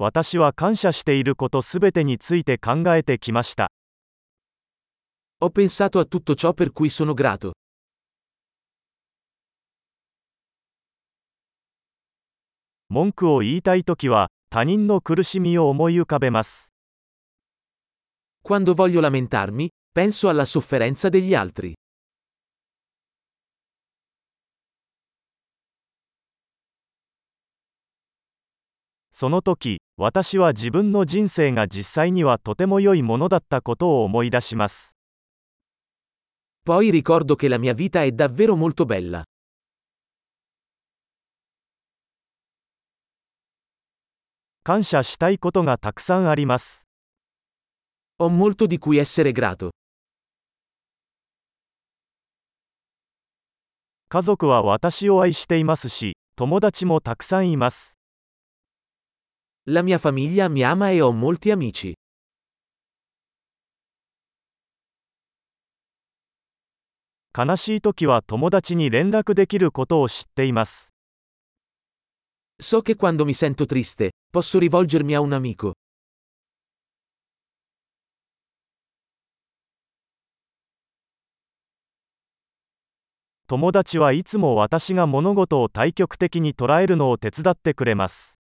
私は感謝していることすべてについて考えてきました。Ho pensato a tutto ciò per cui sono grato. 文句を言いたいときは、他人の苦しみを思い浮かべます。Quando voglio lamentarmi, penso alla sofferenza degli altri. その時、私は自分の人生が実際にはとても良いものだったことを思い出します。Poi ricordo che la mia vita è davvero molto bella. 感謝したいことがたくさんあります。Ho molto di cui essere grato. 家族は私を愛していますし、友達もたくさんいます。La mia famiglia mi ama e ho molti amici. 悲しい時は友達に連絡できることを知っています。So che quando mi sento triste, posso rivolgermi a un amico. 友達はいつも私が物事を対極的に捉えるのを手伝ってくれます。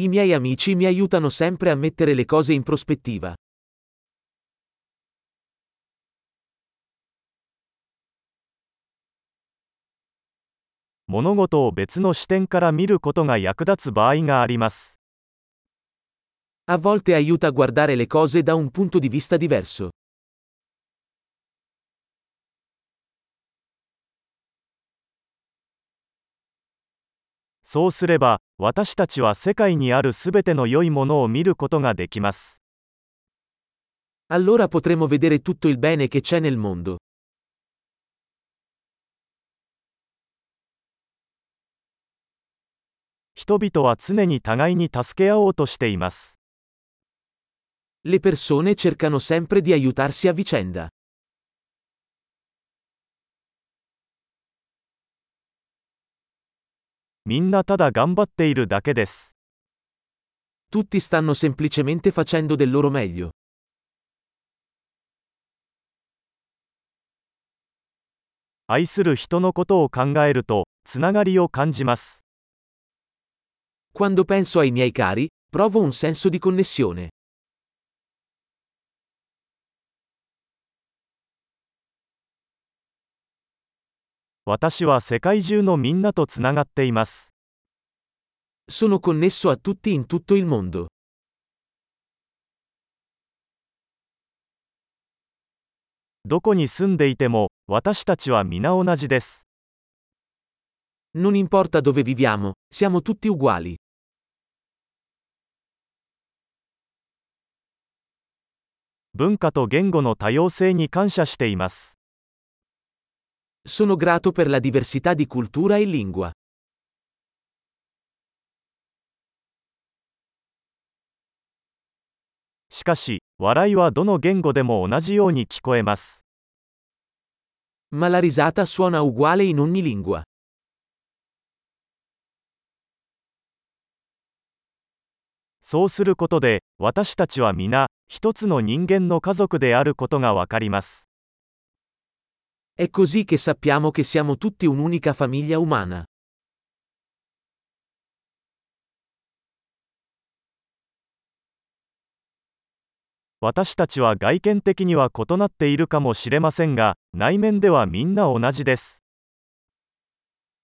I miei amici mi aiutano sempre a mettere le cose in prospettiva. 物事を別の視点から見ることが役立つ場合があります。A volte aiuta a guardare le cose da un punto di vista diverso. そうすれば、私たちは世界にあるすべての良いものを見ることができます。Allora potremo vedere tutto il bene che c'è nel mondo. 人々は常に互いに助け合おうとしています。Le persone cercano sempre di aiutarsi a vicenda. みんなただ頑張っているだけです。 Tutti stanno semplicemente facendo del loro meglio. 愛する人のことを考えると、つながりを感じます。 Quando penso ai miei cari, provo un senso di connessione. 私は世界中のみんなとつながっています。Sono connesso a tutti in tutto il mondo. どこに住んでいても、私たちは皆同じです。Non importa dove viviamo, siamo tutti uguali. 文化と言語の多様性に感謝しています。Sono grato per la diversità di cultura e lingua. しかし、笑いはどの言語でも同じように聞こえます。Ma la risata suona uguale in ogni lingua. そうすることで、私たちは皆、一つの人間の家族であることがわかります。È così che sappiamo che siamo tutti un'unica famiglia umana.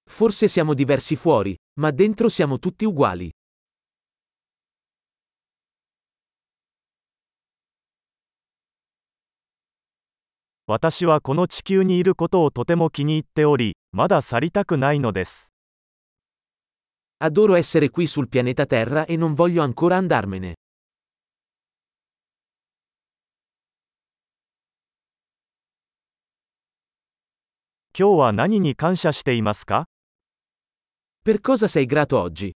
Forse siamo diversi fuori, ma dentro siamo tutti uguali. 私はこの地球にいることをとても気に入っており、まだ去りたくないのです。Adoro essere qui sul pianeta Terra e non voglio ancora andarmene. 今日は何に感謝していますか Per cosa sei grato oggi?